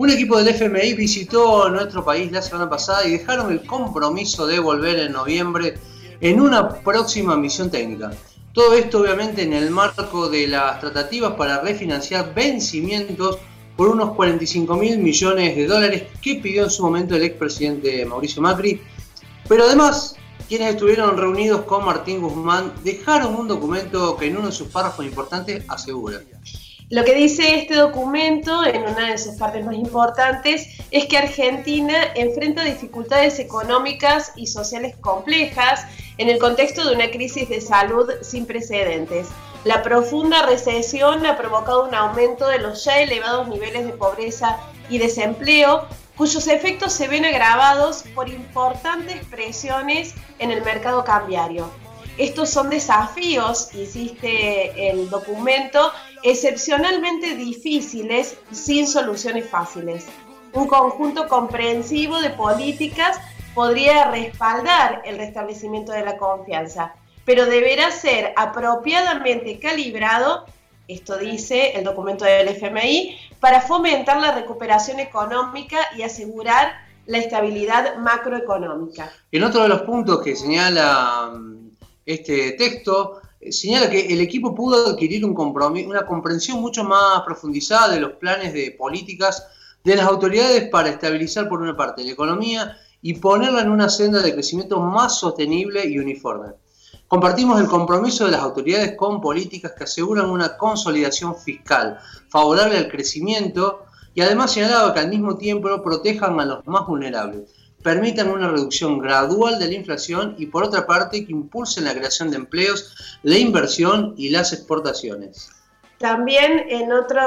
Un equipo del FMI visitó nuestro país la semana pasada y dejaron el compromiso de volver en noviembre en una próxima misión técnica. Todo esto obviamente en el marco de las tratativas para refinanciar vencimientos por unos 45 mil millones de dólares que pidió en su momento el expresidente Mauricio Macri. Pero además, quienes estuvieron reunidos con Martín Guzmán dejaron un documento que en uno de sus párrafos importantes asegura. Lo que dice este documento, en una de sus partes más importantes, es que Argentina enfrenta dificultades económicas y sociales complejas en el contexto de una crisis de salud sin precedentes. La profunda recesión ha provocado un aumento de los ya elevados niveles de pobreza y desempleo, cuyos efectos se ven agravados por importantes presiones en el mercado cambiario. Estos son desafíos, insiste el documento, excepcionalmente difíciles sin soluciones fáciles. Un conjunto comprensivo de políticas podría respaldar el restablecimiento de la confianza, pero deberá ser apropiadamente calibrado, esto dice el documento del FMI, para fomentar la recuperación económica y asegurar la estabilidad macroeconómica. En otro de los puntos que señala mm, este texto, señala que el equipo pudo adquirir un una comprensión mucho más profundizada de los planes de políticas de las autoridades para estabilizar por una parte la economía y ponerla en una senda de crecimiento más sostenible y uniforme. Compartimos el compromiso de las autoridades con políticas que aseguran una consolidación fiscal favorable al crecimiento y además señalaba que al mismo tiempo protejan a los más vulnerables, permitan una reducción gradual de la inflación y por otra parte que impulsen la creación de empleos, la inversión y las exportaciones. También en otro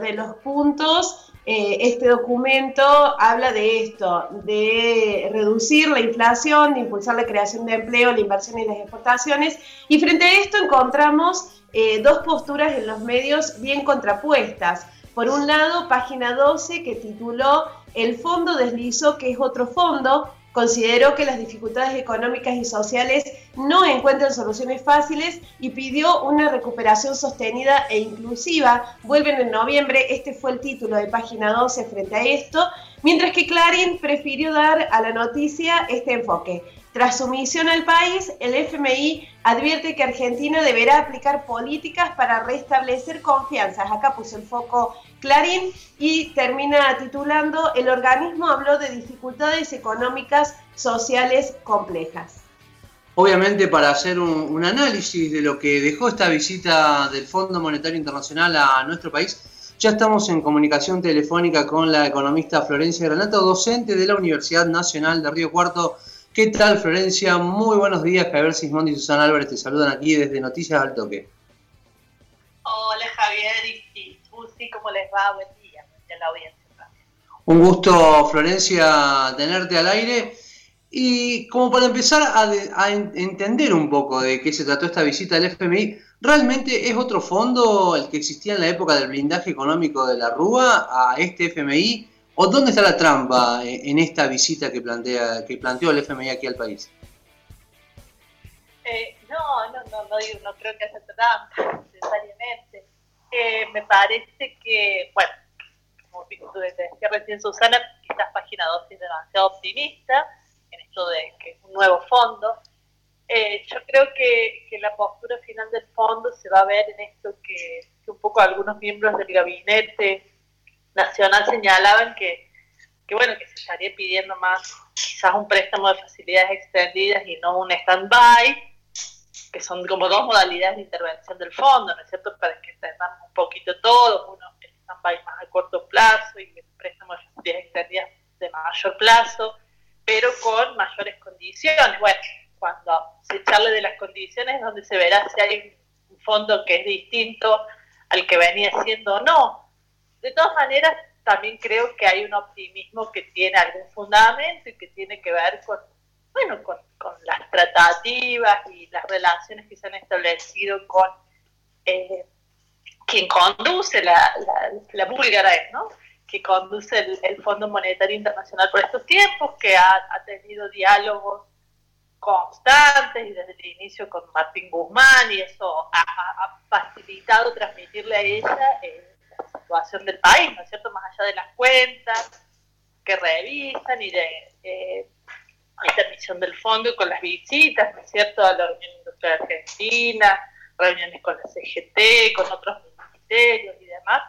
de los puntos eh, este documento habla de esto, de reducir la inflación, de impulsar la creación de empleo, la inversión y las exportaciones. Y frente a esto encontramos eh, dos posturas en los medios bien contrapuestas. Por un lado, página 12 que tituló El fondo deslizó que es otro fondo, Consideró que las dificultades económicas y sociales no encuentran soluciones fáciles y pidió una recuperación sostenida e inclusiva. Vuelven en noviembre, este fue el título de página 12 frente a esto, mientras que Clarín prefirió dar a la noticia este enfoque. Tras su misión al país, el FMI advierte que Argentina deberá aplicar políticas para restablecer confianzas. Acá puso el foco Clarín y termina titulando, el organismo habló de dificultades económicas sociales complejas. Obviamente para hacer un, análisis de lo que dejó esta visita del Fondo Monetario Internacional a nuestro país, ya estamos en comunicación telefónica con la economista Florencia Granato, docente de la Universidad Nacional de Río Cuarto. ¿Qué tal, Florencia? Muy buenos días. Javier Sismondi y Susana Álvarez te saludan aquí desde Noticias al Toque. Les va? Buen día a la audiencia. Un gusto, Florencia, tenerte al aire. Y como para empezar a, entender un poco de qué se trató esta visita del FMI, ¿realmente es otro fondo el que existía en la época del blindaje económico de la Rúa a este FMI? ¿O dónde está la trampa en esta visita que, plantea, que planteó el FMI aquí al país? Eh, no, no, no, no, no, creo que haya trampa necesariamente. Eh, me parece que, bueno, como decía recién Susana, quizás página 2 es demasiado optimista en esto de que es un nuevo fondo. Eh, yo creo que, que, la postura final del fondo se va a ver en esto que, que un poco algunos miembros del gabinete Nacional señalaban que, que, bueno, que se estaría pidiendo más quizás un préstamo de facilidades extendidas y no un stand-by, son como dos modalidades de intervención del fondo, ¿no es cierto? Para que entendamos un poquito todo, uno el stand-by más a corto plazo y el préstamo de extendidas de mayor plazo, pero con mayores condiciones. Bueno, cuando se charle de las condiciones es donde se verá si hay un fondo que es distinto al que venía siendo o no de todas maneras, también creo que hay un optimismo que tiene algún fundamento y que tiene que ver con, bueno, con, las tratativas y las relaciones que se han establecido con eh, quien conduce la, la, búlgara, ¿no? que conduce el, Fondo Monetario Internacional por estos tiempos, que ha, tenido diálogos constantes y desde el inicio con Martín Guzmán y eso ha, facilitado transmitirle a ella eh, situación del país, ¿no es cierto? Más allá de las cuentas que revisan y de eh, intermisión del fondo con las visitas, ¿no es cierto?, a la Unión Industrial Argentina, reuniones con la CGT, con otros ministerios y demás.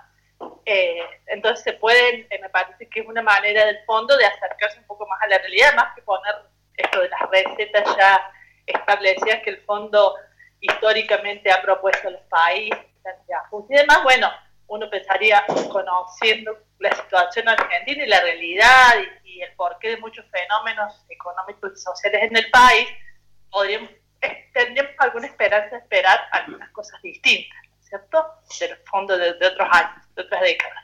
Eh, entonces se pueden, eh, me parece que es una manera del fondo de acercarse un poco más a la realidad, más que poner esto de las recetas ya establecidas que el fondo históricamente ha propuesto a los países y demás. Bueno, uno pensaría, conociendo la situación argentina y la realidad y, el porqué de muchos fenómenos económicos y sociales en el país, podríamos, eh, tendríamos alguna esperanza de esperar algunas cosas distintas, ¿cierto? De los fondos de, otros años, de otras décadas.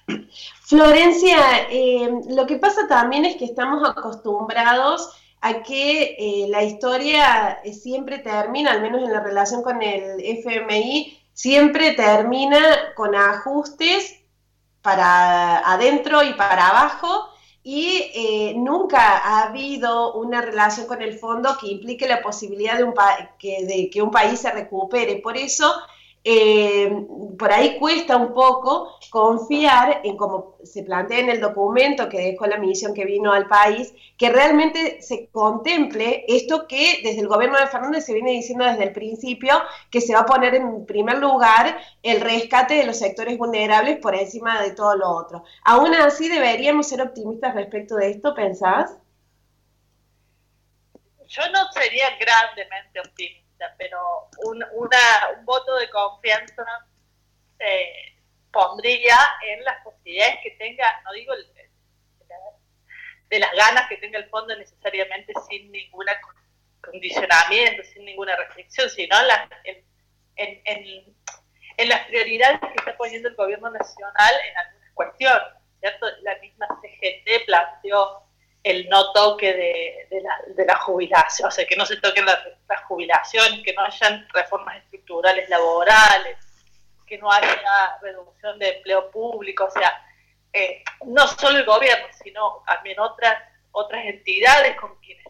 Florencia, eh, lo que pasa también es que estamos acostumbrados a que eh, la historia siempre termina, al menos en la relación con el FMI, siempre termina con ajustes para adentro y para abajo y eh, nunca ha habido una relación con el fondo que implique la posibilidad de, un de que un país se recupere. Por eso eh, por ahí cuesta un poco confiar en, como se plantea en el documento que dejó la misión que vino al país, que realmente se contemple esto que desde el gobierno de Fernández se viene diciendo desde el principio, que se va a poner en primer lugar el rescate de los sectores vulnerables por encima de todo lo otro. Aún así, deberíamos ser optimistas respecto de esto, ¿pensás? Yo no sería grandemente optimista pero un, una, un voto de confianza eh, pondría en las posibilidades que tenga, no digo de las ganas que tenga el fondo necesariamente sin ningún condicionamiento, sin ninguna restricción, sino en, en, en, en, las prioridades que está poniendo el gobierno nacional en algunas cuestiones. ¿cierto? La misma CGT planteó el no toque de, la, de, la, jubilación, o sea, que no se toquen las la jubilaciones, que no hayan reformas estructurales laborales, que no haya reducción de empleo público, o sea, eh, no solo el gobierno, sino también otras, otras entidades con quienes,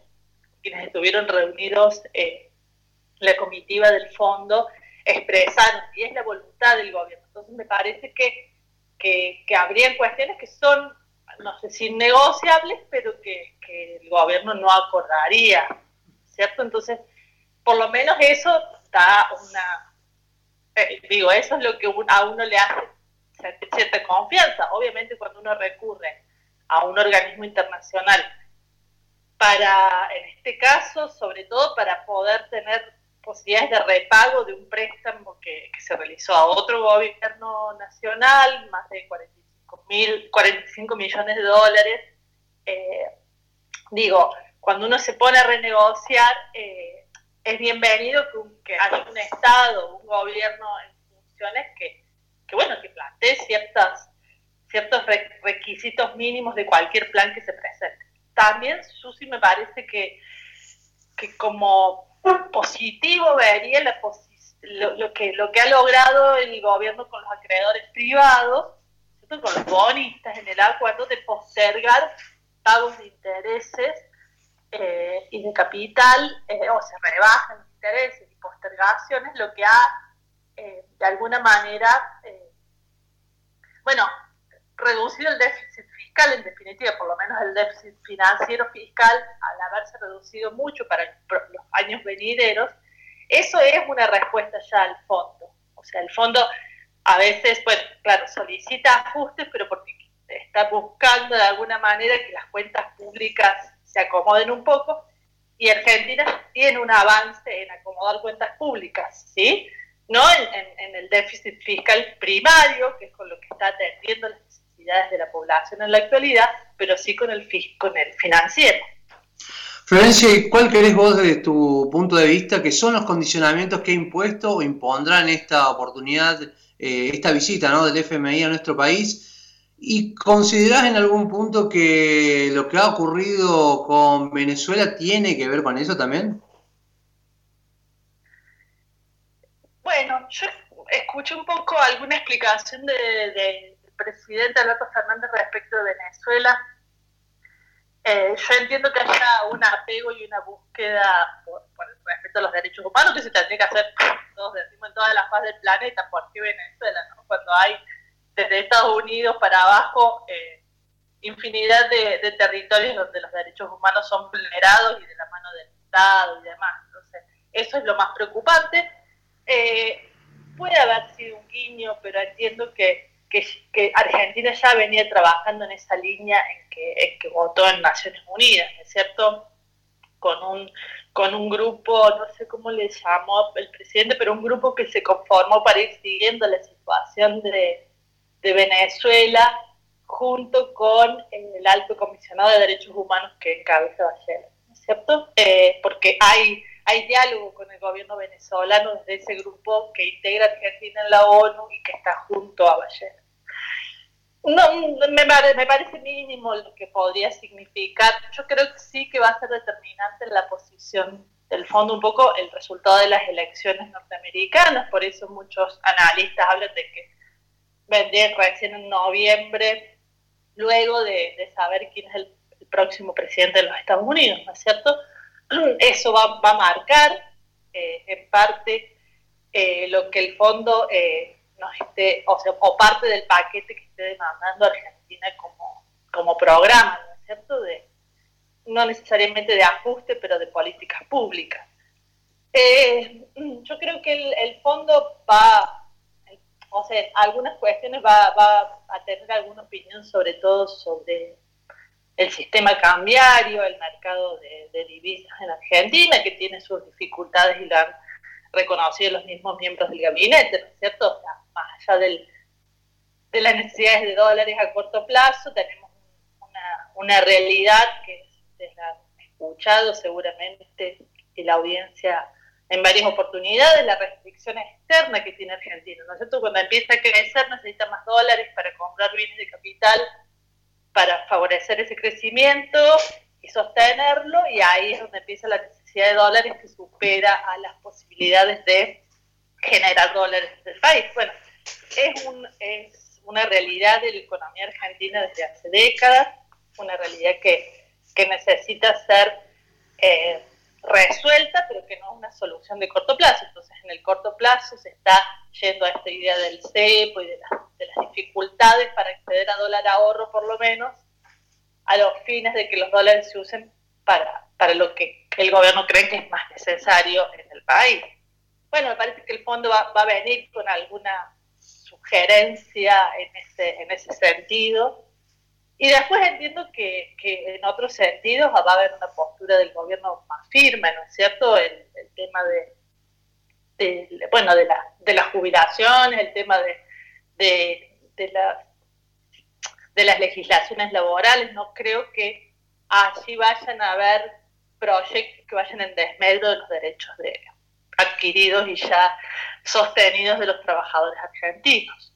quienes estuvieron reunidos eh, la comitiva del fondo expresaron, y es la voluntad del gobierno. Entonces me parece que, que, que habrían cuestiones que son no sé si negociables, pero que, el gobierno no acordaría, ¿cierto? Entonces, por lo menos eso da una, eh, digo, eso es lo que a uno le hace cierta confianza. Obviamente cuando uno recurre a un organismo internacional para, en este caso, sobre todo para poder tener posibilidades de repago de un préstamo que, que se realizó a otro gobierno nacional, más de 40 mil, 45 millones de dólares. Eh, digo, cuando uno se pone a renegociar, eh, es bienvenido que, haya un Estado, un gobierno en funciones que, bueno, que plantee ciertas, ciertos requisitos mínimos de cualquier plan que se presente. También, Susi, me parece que, que como positivo vería lo, que, lo que ha logrado el gobierno con los acreedores privados, con los bonistas en el acuerdo de postergar pagos de intereses eh, y de capital, eh, o se rebajan intereses y postergaciones, lo que ha eh, de alguna manera, bueno, reducido el déficit fiscal, en definitiva, por lo menos el déficit financiero fiscal, al haberse reducido mucho para los años venideros, eso es una respuesta ya al fondo. O sea, el fondo a veces, pues, claro, solicita ajustes, pero porque está buscando de alguna manera que las cuentas públicas se acomoden un poco, y Argentina tiene un avance en acomodar cuentas públicas, ¿sí? No en, el déficit fiscal primario, que es con lo que está atendiendo las necesidades de la población en la actualidad, pero sí con el, con el financiero. Florencia, ¿cuál querés vos desde tu punto de vista que son los condicionamientos que ha impuesto o impondrán esta oportunidad eh, esta visita ¿no? del FMI a nuestro país. ¿Y considerás en algún punto que lo que ha ocurrido con Venezuela tiene que ver con eso también? Bueno, yo escuché un poco alguna explicación del de, presidente Alberto Fernández respecto de Venezuela. Eh, yo entiendo que haya un apego y una búsqueda por, respecto a los derechos humanos que se tendría que hacer todos decimos en todas las faz del planeta, ¿por qué Venezuela? Cuando hay desde Estados Unidos para abajo, eh, infinidad de, territorios donde los derechos humanos son vulnerados y de la mano del Estado y demás. Entonces, eso es lo más preocupante. Eh, puede haber sido un guiño, pero entiendo que, que, Argentina ya venía trabajando en esa línea en que, en que votó en Naciones Unidas, ¿no es cierto? Con un, con un grupo, no sé cómo le llamó el presidente, pero un grupo que se conformó para ir siguiendo la situación de, de Venezuela junto con el alto comisionado de derechos humanos que encabeza Bachelet, ¿no es cierto? Eh, porque hay, hay diálogo con el gobierno venezolano desde ese grupo que integra Argentina en la ONU y que está junto a Bachelet. No, me, parece mínimo lo que podría significar. Yo creo que sí que va a ser determinante la posición del fondo un poco el resultado de las elecciones norteamericanas, por eso muchos analistas hablan de que vendrían recién en noviembre luego de, saber quién es el, próximo presidente de los Estados Unidos, ¿no es cierto? Eso va, a marcar eh, en parte eh, lo que el fondo eh, nos esté, o, sea, o parte del paquete que esté demandando Argentina como, como programa, ¿no es cierto? De, no necesariamente de ajuste, pero de políticas públicas. yo creo que el, el fondo va o sea, algunas cuestiones va, va a tener alguna opinión, sobre todo sobre el sistema cambiario, el mercado de, divisas en Argentina, que tiene sus dificultades y lo han reconocido los mismos miembros del gabinete, ¿no es cierto? O sea, más allá del, de las necesidades de dólares a corto plazo, tenemos una, una realidad que se la han escuchado seguramente y la audiencia en varias oportunidades la restricción externa que tiene Argentina, ¿no es cierto? Cuando empieza a crecer necesita más dólares para comprar bienes de capital, para favorecer ese crecimiento y sostenerlo, y ahí es donde empieza la necesidad de dólares que supera a las posibilidades de generar dólares del país. Bueno, es, un, es una realidad de la economía argentina desde hace décadas, una realidad que, que necesita ser... Eh, resuelta, pero que no es una solución de corto plazo. Entonces, en el corto plazo se está yendo a esta idea del CEPO y de, las dificultades dólar ahorro, por lo menos, a los fines de que los dólares se usen para, para lo que el gobierno cree que es más necesario en el país. Bueno, me parece que el fondo va, va a venir con alguna sugerencia en ese, en ese sentido y después entiendo que, que, en otros sentidos va a haber una postura del gobierno más firme, ¿no es cierto? El, tema de, bueno, de, la, de las jubilaciones, el tema de, de, de, las, de las legislaciones laborales. No creo que allí vayan a haber proyectos que vayan en desmedro de los derechos de, adquiridos y ya sostenidos de los trabajadores argentinos.